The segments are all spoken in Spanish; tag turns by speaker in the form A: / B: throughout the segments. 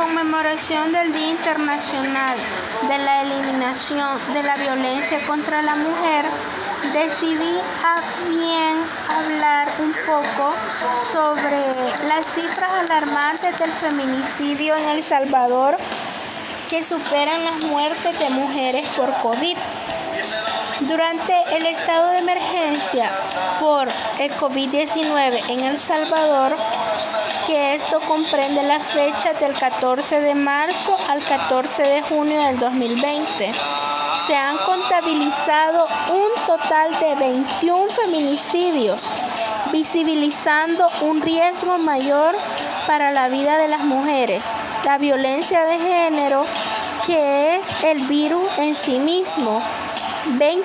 A: conmemoración del Día Internacional de la Eliminación de la Violencia contra la Mujer, decidí a bien hablar un poco sobre las cifras alarmantes del feminicidio en El Salvador que superan las muertes de mujeres por COVID. Durante el estado de emergencia por el COVID-19 en El Salvador, que esto comprende la fecha del 14 de marzo al 14 de junio del 2020, se han contabilizado un total de 21 feminicidios, visibilizando un riesgo mayor para la vida de las mujeres, la violencia de género, que es el virus en sí mismo. 20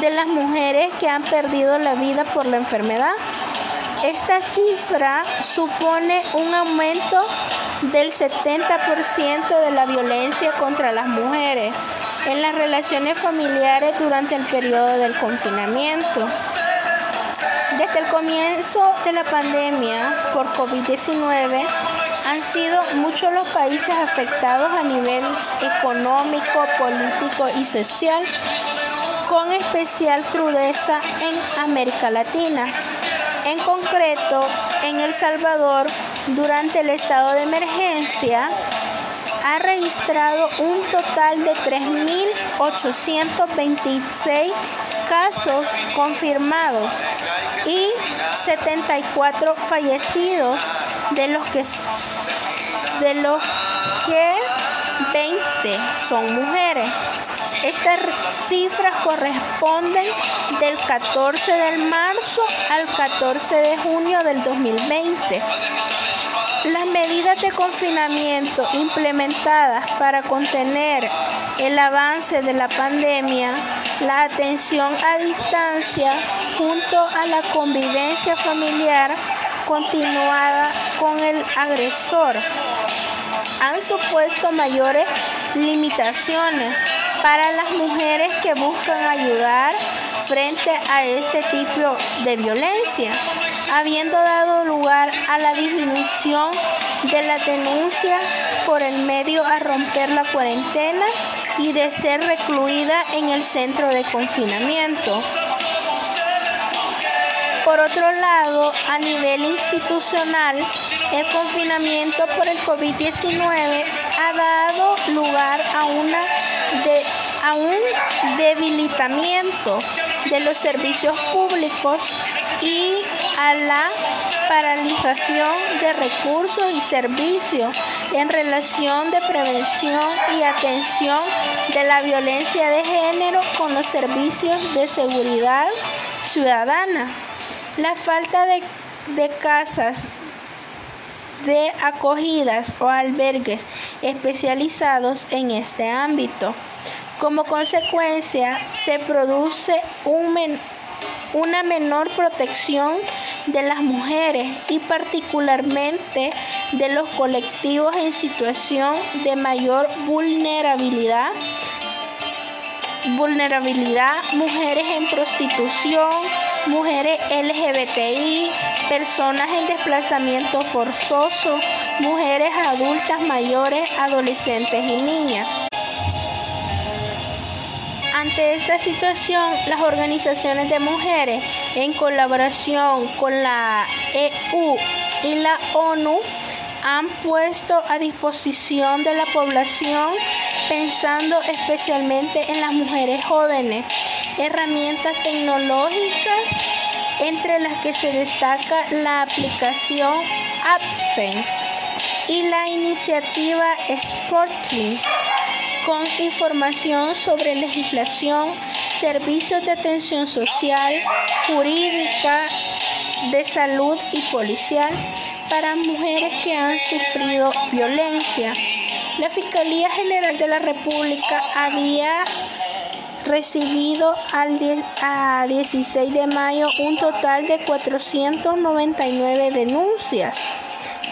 A: de las mujeres que han perdido la vida por la enfermedad. Esta cifra supone un aumento del 70% de la violencia contra las mujeres en las relaciones familiares durante el periodo del confinamiento. Desde el comienzo de la pandemia por COVID-19, han sido muchos los países afectados a nivel económico, político y social, con especial crudeza en América Latina. En concreto, en El Salvador, durante el estado de emergencia, ha registrado un total de 3.826 casos confirmados y 74 fallecidos, de los que, de los que 20 son mujeres. Estas cifras corresponden del 14 de marzo al 14 de junio del 2020. Las medidas de confinamiento implementadas para contener el avance de la pandemia, la atención a distancia junto a la convivencia familiar continuada con el agresor han supuesto mayores limitaciones para las mujeres que buscan ayudar frente a este tipo de violencia, habiendo dado lugar a la disminución de la denuncia por el medio a romper la cuarentena y de ser recluida en el centro de confinamiento. Por otro lado, a nivel institucional, el confinamiento por el COVID-19 ha dado lugar a, una a un debilitamiento de los servicios públicos y a la paralización de recursos y servicios en relación de prevención y atención de la violencia de género con los servicios de seguridad ciudadana. La falta de, de casas de acogidas o albergues especializados en este ámbito. Como consecuencia, se produce una menor protección de las mujeres y particularmente de los colectivos en situación de mayor vulnerabilidad vulnerabilidad, mujeres en prostitución, mujeres LGBTI, personas en desplazamiento forzoso, mujeres adultas mayores, adolescentes y niñas. Ante esta situación, las organizaciones de mujeres, en colaboración con la EU y la ONU, han puesto a disposición de la población, pensando especialmente en las mujeres jóvenes, herramientas tecnológicas entre las que se destaca la aplicación AppFen y la iniciativa Sporting con información sobre legislación, servicios de atención social, jurídica, de salud y policial para mujeres que han sufrido violencia. La Fiscalía General de la República había recibido al a 16 de mayo un total de 499 denuncias,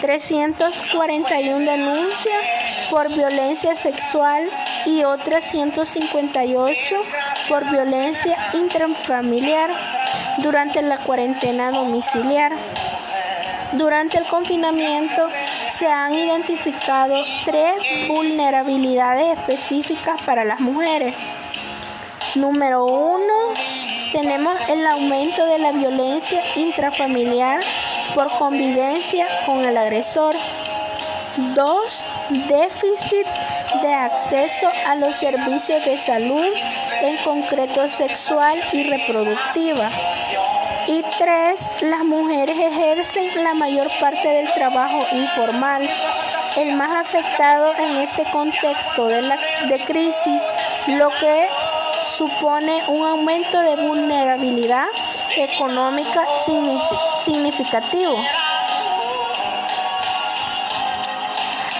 A: 341 denuncias por violencia sexual y otras 158 por violencia intrafamiliar durante la cuarentena domiciliar. Durante el confinamiento se han identificado tres vulnerabilidades específicas para las mujeres. Número uno, tenemos el aumento de la violencia intrafamiliar por convivencia con el agresor. Dos, déficit de acceso a los servicios de salud, en concreto sexual y reproductiva. Y tres, las mujeres ejercen la mayor parte del trabajo informal. El más afectado en este contexto de, la, crisis, lo que supone un aumento de vulnerabilidad económica significativo.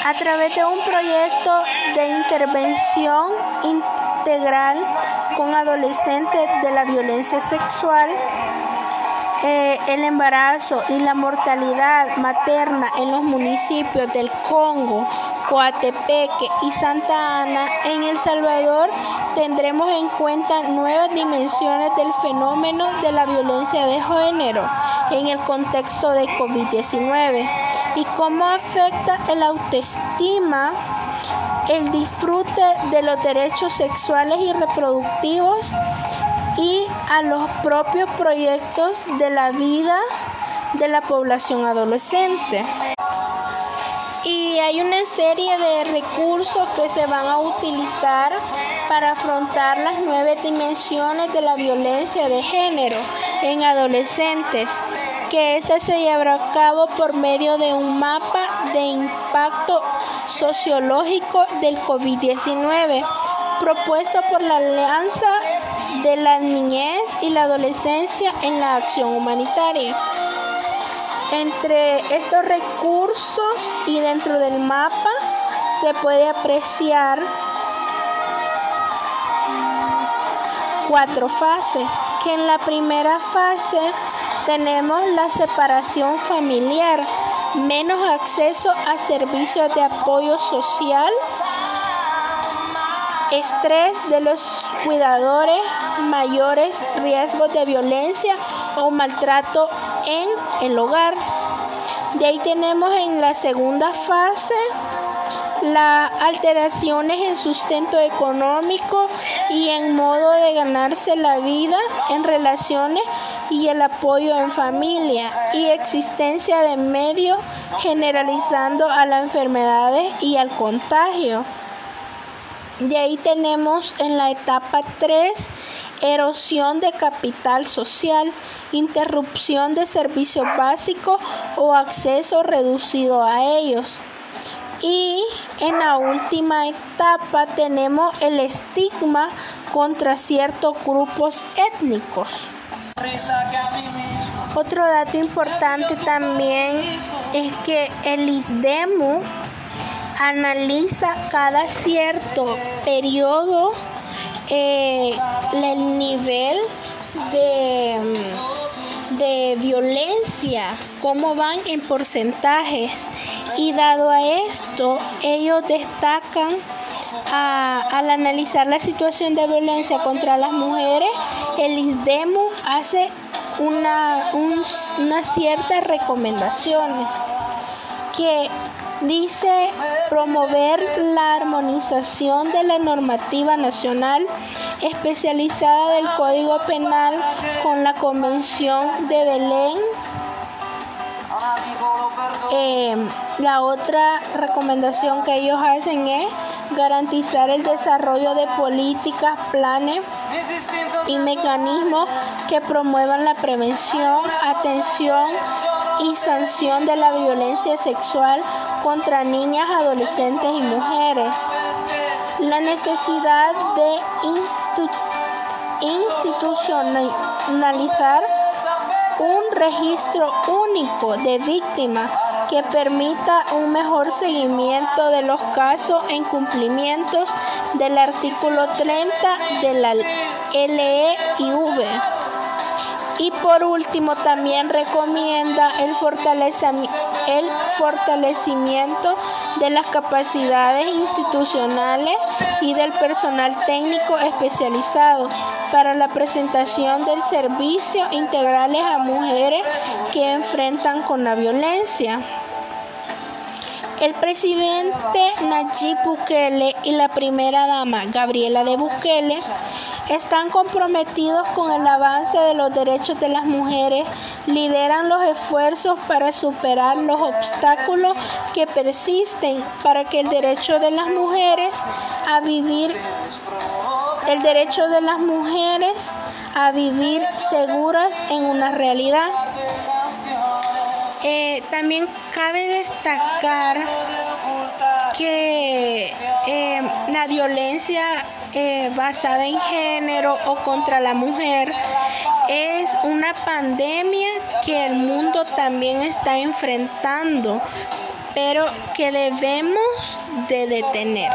A: A través de un proyecto de intervención integral con adolescentes de la violencia sexual, eh, el embarazo y la mortalidad materna en los municipios del Congo, Coatepeque y Santa Ana, en El Salvador tendremos en cuenta nuevas dimensiones del fenómeno de la violencia de género en el contexto de COVID-19 y cómo afecta el autoestima, el disfrute de los derechos sexuales y reproductivos y a los propios proyectos de la vida de la población adolescente. Y hay una serie de recursos que se van a utilizar para afrontar las nueve dimensiones de la violencia de género en adolescentes, que este se llevará a cabo por medio de un mapa de impacto sociológico del COVID-19 propuesto por la Alianza de la Niñez y la Adolescencia en la Acción Humanitaria. Entre estos recursos y dentro del mapa se puede apreciar cuatro fases, que en la primera fase tenemos la separación familiar, menos acceso a servicios de apoyo social, estrés de los cuidadores, mayores riesgos de violencia o maltrato en el hogar. De ahí tenemos en la segunda fase las alteraciones en sustento económico y en modo de ganarse la vida en relaciones y el apoyo en familia y existencia de medios generalizando a las enfermedades y al contagio. De ahí tenemos en la etapa 3 erosión de capital social, interrupción de servicios básicos o acceso reducido a ellos. Y en la última etapa tenemos el estigma contra ciertos grupos étnicos. Otro dato importante también es que el ISDEMU analiza cada cierto periodo eh, el nivel de, de violencia, cómo van en porcentajes. Y dado a esto, ellos destacan al analizar la situación de violencia contra las mujeres, el ISDEMU hace una, unas ciertas recomendaciones que dice promover la armonización de la normativa nacional especializada del Código Penal con la Convención de Belén. Eh, la otra recomendación que ellos hacen es garantizar el desarrollo de políticas, planes y mecanismos que promuevan la prevención, atención y sanción de la violencia sexual contra niñas, adolescentes y mujeres. La necesidad de institucionalizar un registro único de víctimas que permita un mejor seguimiento de los casos en cumplimientos del artículo 30 de la LEIV. Y por último, también recomienda el el fortalecimiento de las capacidades institucionales y del personal técnico especializado para la presentación del servicio integrales a mujeres que enfrentan con la violencia. El presidente Nayib Bukele y la primera dama Gabriela de Bukele están comprometidos con el avance de los derechos de las mujeres, lideran los esfuerzos para superar los obstáculos que persisten para que el derecho de las mujeres a vivir el derecho de las mujeres a vivir seguras en una realidad. Eh, también cabe destacar que eh, la violencia eh, basada en género o contra la mujer es una pandemia que el mundo también está enfrentando, pero que debemos de detener.